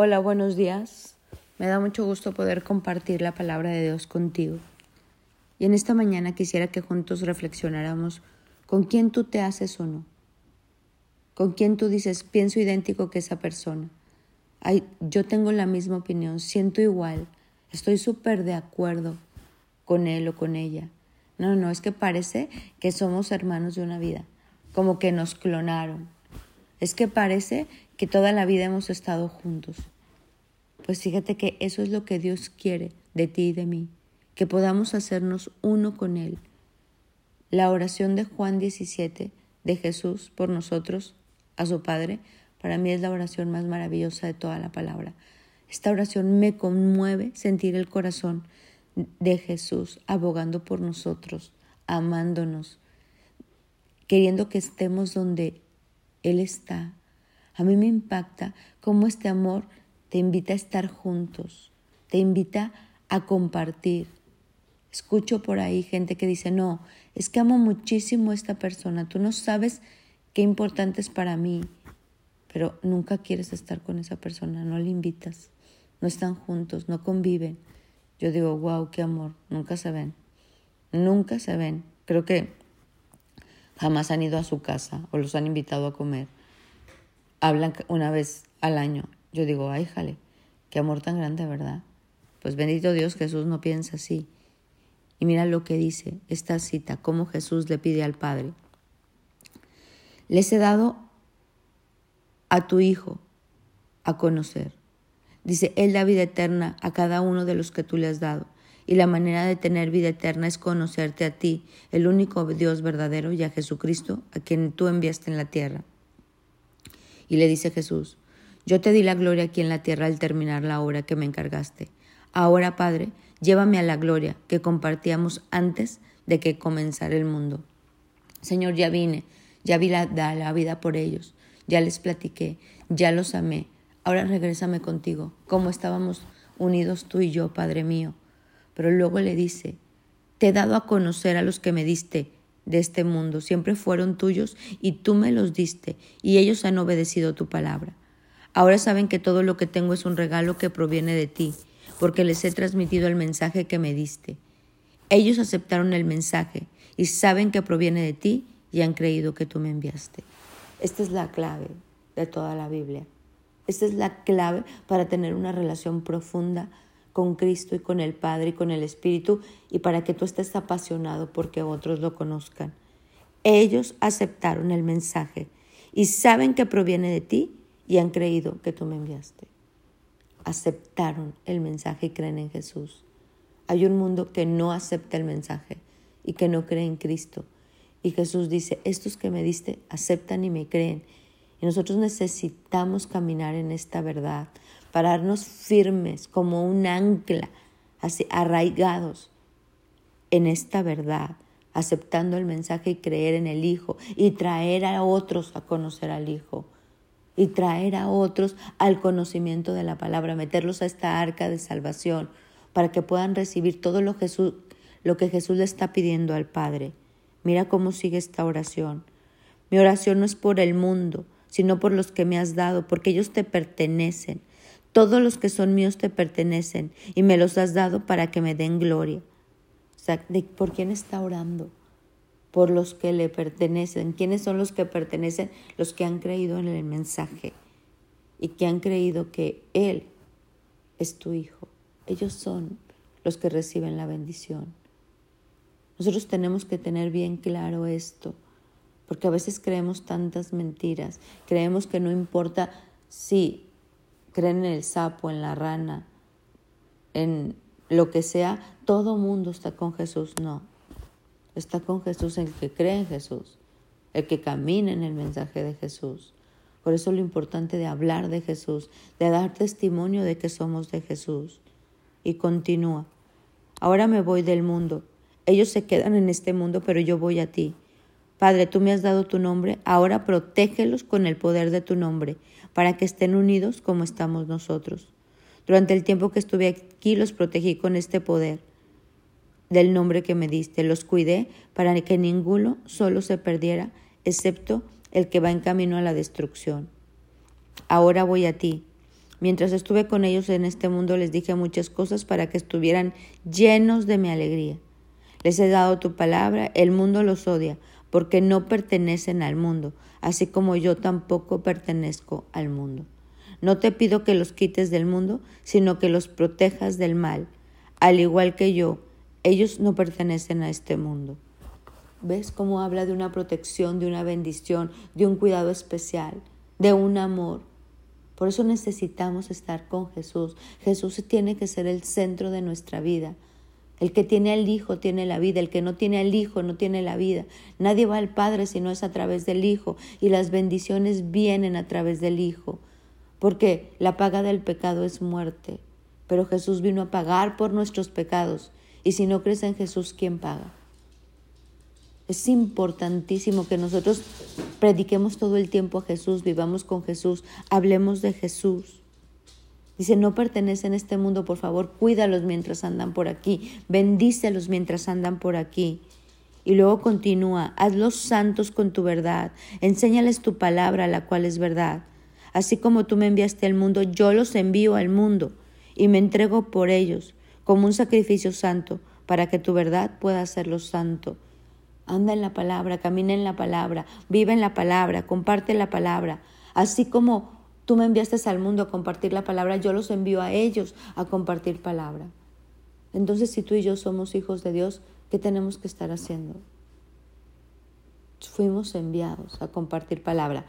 Hola, buenos días. Me da mucho gusto poder compartir la palabra de Dios contigo. Y en esta mañana quisiera que juntos reflexionáramos con quién tú te haces o no. Con quién tú dices, pienso idéntico que esa persona. Ay, yo tengo la misma opinión, siento igual, estoy súper de acuerdo con él o con ella. No, no, es que parece que somos hermanos de una vida, como que nos clonaron. Es que parece que toda la vida hemos estado juntos. Pues fíjate que eso es lo que Dios quiere de ti y de mí, que podamos hacernos uno con Él. La oración de Juan 17 de Jesús por nosotros a su Padre, para mí es la oración más maravillosa de toda la palabra. Esta oración me conmueve sentir el corazón de Jesús abogando por nosotros, amándonos, queriendo que estemos donde Él está, a mí me impacta cómo este amor te invita a estar juntos, te invita a compartir. Escucho por ahí gente que dice, no, es que amo muchísimo a esta persona, tú no sabes qué importante es para mí, pero nunca quieres estar con esa persona, no le invitas, no están juntos, no conviven. Yo digo, wow, qué amor, nunca se ven, nunca se ven. Creo que jamás han ido a su casa o los han invitado a comer hablan una vez al año. Yo digo, ay, jale, qué amor tan grande, ¿verdad? Pues bendito Dios, Jesús no piensa así. Y mira lo que dice esta cita, cómo Jesús le pide al Padre. Les he dado a tu Hijo a conocer. Dice, Él da vida eterna a cada uno de los que tú le has dado. Y la manera de tener vida eterna es conocerte a ti, el único Dios verdadero, y a Jesucristo, a quien tú enviaste en la tierra. Y le dice Jesús, yo te di la gloria aquí en la tierra al terminar la obra que me encargaste. Ahora, Padre, llévame a la gloria que compartíamos antes de que comenzara el mundo. Señor, ya vine, ya vi la, la vida por ellos, ya les platiqué, ya los amé. Ahora regrésame contigo, como estábamos unidos tú y yo, Padre mío. Pero luego le dice, te he dado a conocer a los que me diste de este mundo siempre fueron tuyos y tú me los diste y ellos han obedecido tu palabra. Ahora saben que todo lo que tengo es un regalo que proviene de ti, porque les he transmitido el mensaje que me diste. Ellos aceptaron el mensaje y saben que proviene de ti y han creído que tú me enviaste. Esta es la clave de toda la Biblia. Esta es la clave para tener una relación profunda con Cristo y con el Padre y con el Espíritu y para que tú estés apasionado porque otros lo conozcan. Ellos aceptaron el mensaje y saben que proviene de ti y han creído que tú me enviaste. Aceptaron el mensaje y creen en Jesús. Hay un mundo que no acepta el mensaje y que no cree en Cristo. Y Jesús dice, estos que me diste aceptan y me creen. Y nosotros necesitamos caminar en esta verdad pararnos firmes como un ancla, así arraigados en esta verdad, aceptando el mensaje y creer en el Hijo y traer a otros a conocer al Hijo y traer a otros al conocimiento de la palabra, meterlos a esta arca de salvación para que puedan recibir todo lo, Jesús, lo que Jesús le está pidiendo al Padre. Mira cómo sigue esta oración. Mi oración no es por el mundo, sino por los que me has dado, porque ellos te pertenecen. Todos los que son míos te pertenecen y me los has dado para que me den gloria. O sea, ¿por quién está orando? Por los que le pertenecen. ¿Quiénes son los que pertenecen? Los que han creído en el mensaje y que han creído que Él es tu Hijo. Ellos son los que reciben la bendición. Nosotros tenemos que tener bien claro esto, porque a veces creemos tantas mentiras. Creemos que no importa si creen en el sapo, en la rana, en lo que sea, todo mundo está con Jesús. No, está con Jesús el que cree en Jesús, el que camina en el mensaje de Jesús. Por eso lo importante de hablar de Jesús, de dar testimonio de que somos de Jesús. Y continúa. Ahora me voy del mundo. Ellos se quedan en este mundo, pero yo voy a ti. Padre, tú me has dado tu nombre, ahora protégelos con el poder de tu nombre, para que estén unidos como estamos nosotros. Durante el tiempo que estuve aquí los protegí con este poder del nombre que me diste, los cuidé para que ninguno solo se perdiera, excepto el que va en camino a la destrucción. Ahora voy a ti. Mientras estuve con ellos en este mundo les dije muchas cosas para que estuvieran llenos de mi alegría. Les he dado tu palabra, el mundo los odia, porque no pertenecen al mundo, así como yo tampoco pertenezco al mundo. No te pido que los quites del mundo, sino que los protejas del mal. Al igual que yo, ellos no pertenecen a este mundo. ¿Ves cómo habla de una protección, de una bendición, de un cuidado especial, de un amor? Por eso necesitamos estar con Jesús. Jesús tiene que ser el centro de nuestra vida. El que tiene al Hijo tiene la vida, el que no tiene al Hijo no tiene la vida. Nadie va al Padre si no es a través del Hijo y las bendiciones vienen a través del Hijo, porque la paga del pecado es muerte, pero Jesús vino a pagar por nuestros pecados y si no crees en Jesús, ¿quién paga? Es importantísimo que nosotros prediquemos todo el tiempo a Jesús, vivamos con Jesús, hablemos de Jesús. Dice, no pertenecen a este mundo, por favor, cuídalos mientras andan por aquí, bendícelos mientras andan por aquí. Y luego continúa, hazlos santos con tu verdad, enséñales tu palabra, la cual es verdad. Así como tú me enviaste al mundo, yo los envío al mundo y me entrego por ellos como un sacrificio santo, para que tu verdad pueda hacerlos santo Anda en la palabra, camina en la palabra, vive en la palabra, comparte la palabra. Así como tú me enviaste al mundo a compartir la palabra, yo los envío a ellos a compartir palabra. Entonces, si tú y yo somos hijos de Dios, ¿qué tenemos que estar haciendo? Fuimos enviados a compartir palabra.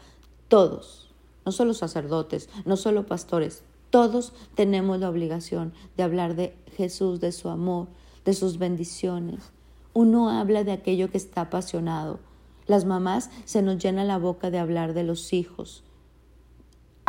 Todos, no solo sacerdotes, no solo pastores, todos tenemos la obligación de hablar de Jesús, de su amor, de sus bendiciones, uno habla de aquello que está apasionado. Las mamás se nos llena la boca de hablar de los hijos.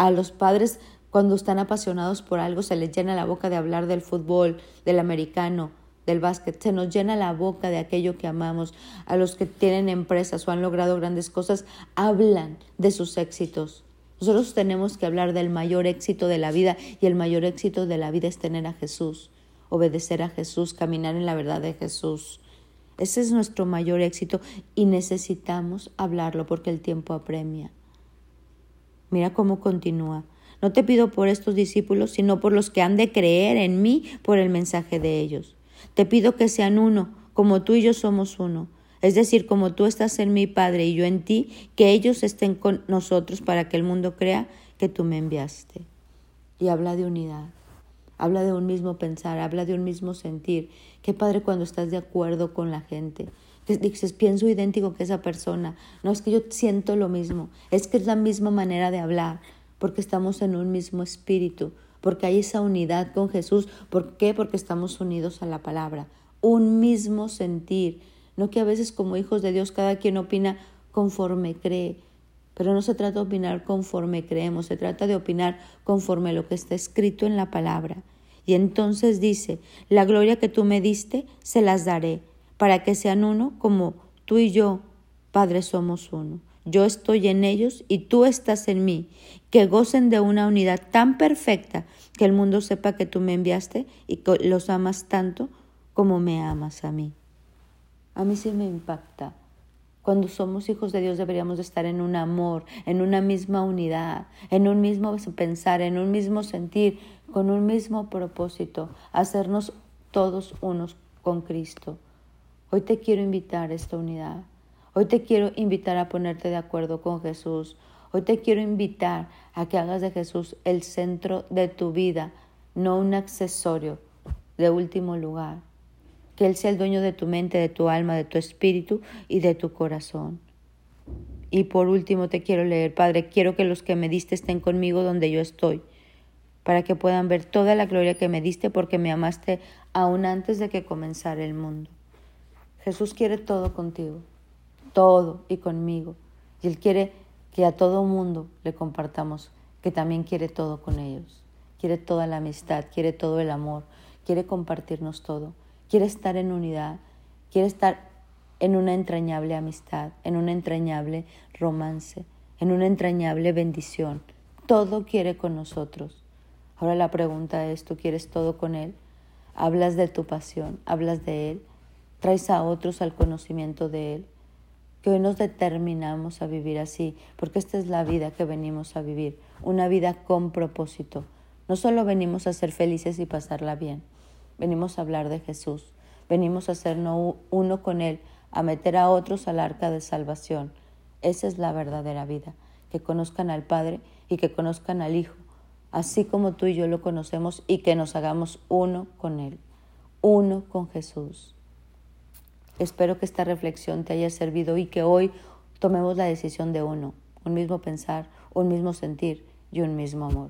A los padres, cuando están apasionados por algo, se les llena la boca de hablar del fútbol, del americano, del básquet. Se nos llena la boca de aquello que amamos. A los que tienen empresas o han logrado grandes cosas, hablan de sus éxitos. Nosotros tenemos que hablar del mayor éxito de la vida y el mayor éxito de la vida es tener a Jesús, obedecer a Jesús, caminar en la verdad de Jesús. Ese es nuestro mayor éxito y necesitamos hablarlo porque el tiempo apremia. Mira cómo continúa. No te pido por estos discípulos, sino por los que han de creer en mí por el mensaje de ellos. Te pido que sean uno, como tú y yo somos uno. Es decir, como tú estás en mi Padre y yo en ti, que ellos estén con nosotros para que el mundo crea que tú me enviaste. Y habla de unidad habla de un mismo pensar, habla de un mismo sentir. Qué padre cuando estás de acuerdo con la gente. Dices, pienso idéntico que esa persona. No es que yo siento lo mismo, es que es la misma manera de hablar, porque estamos en un mismo espíritu, porque hay esa unidad con Jesús. ¿Por qué? Porque estamos unidos a la palabra. Un mismo sentir. No que a veces como hijos de Dios cada quien opina conforme cree. Pero no se trata de opinar conforme creemos, se trata de opinar conforme lo que está escrito en la palabra. Y entonces dice, la gloria que tú me diste, se las daré, para que sean uno como tú y yo, Padre, somos uno. Yo estoy en ellos y tú estás en mí, que gocen de una unidad tan perfecta que el mundo sepa que tú me enviaste y que los amas tanto como me amas a mí. A mí sí me impacta cuando somos hijos de Dios deberíamos estar en un amor, en una misma unidad, en un mismo pensar, en un mismo sentir, con un mismo propósito, hacernos todos unos con Cristo. Hoy te quiero invitar a esta unidad. Hoy te quiero invitar a ponerte de acuerdo con Jesús. Hoy te quiero invitar a que hagas de Jesús el centro de tu vida, no un accesorio de último lugar que Él sea el dueño de tu mente, de tu alma, de tu espíritu y de tu corazón. Y por último te quiero leer, Padre, quiero que los que me diste estén conmigo donde yo estoy, para que puedan ver toda la gloria que me diste porque me amaste aún antes de que comenzara el mundo. Jesús quiere todo contigo, todo y conmigo. Y Él quiere que a todo mundo le compartamos que también quiere todo con ellos. Quiere toda la amistad, quiere todo el amor, quiere compartirnos todo quiere estar en unidad, quiere estar en una entrañable amistad, en un entrañable romance, en una entrañable bendición. Todo quiere con nosotros. Ahora la pregunta es, ¿tú quieres todo con Él? ¿Hablas de tu pasión? ¿Hablas de Él? ¿Traes a otros al conocimiento de Él? Que hoy nos determinamos a vivir así, porque esta es la vida que venimos a vivir, una vida con propósito, No solo venimos a ser felices y pasarla bien, venimos a hablar de Jesús, venimos a ser uno con Él, a meter a otros al arca de salvación. Esa es la verdadera vida, que conozcan al Padre y que conozcan al Hijo, así como tú y yo lo conocemos y que nos hagamos uno con Él, uno con Jesús. Espero que esta reflexión te haya servido y que hoy tomemos la decisión de uno, un mismo pensar, un mismo sentir y un mismo amor.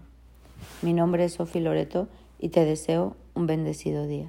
Mi nombre es Sofi Loreto y te deseo un bendecido día.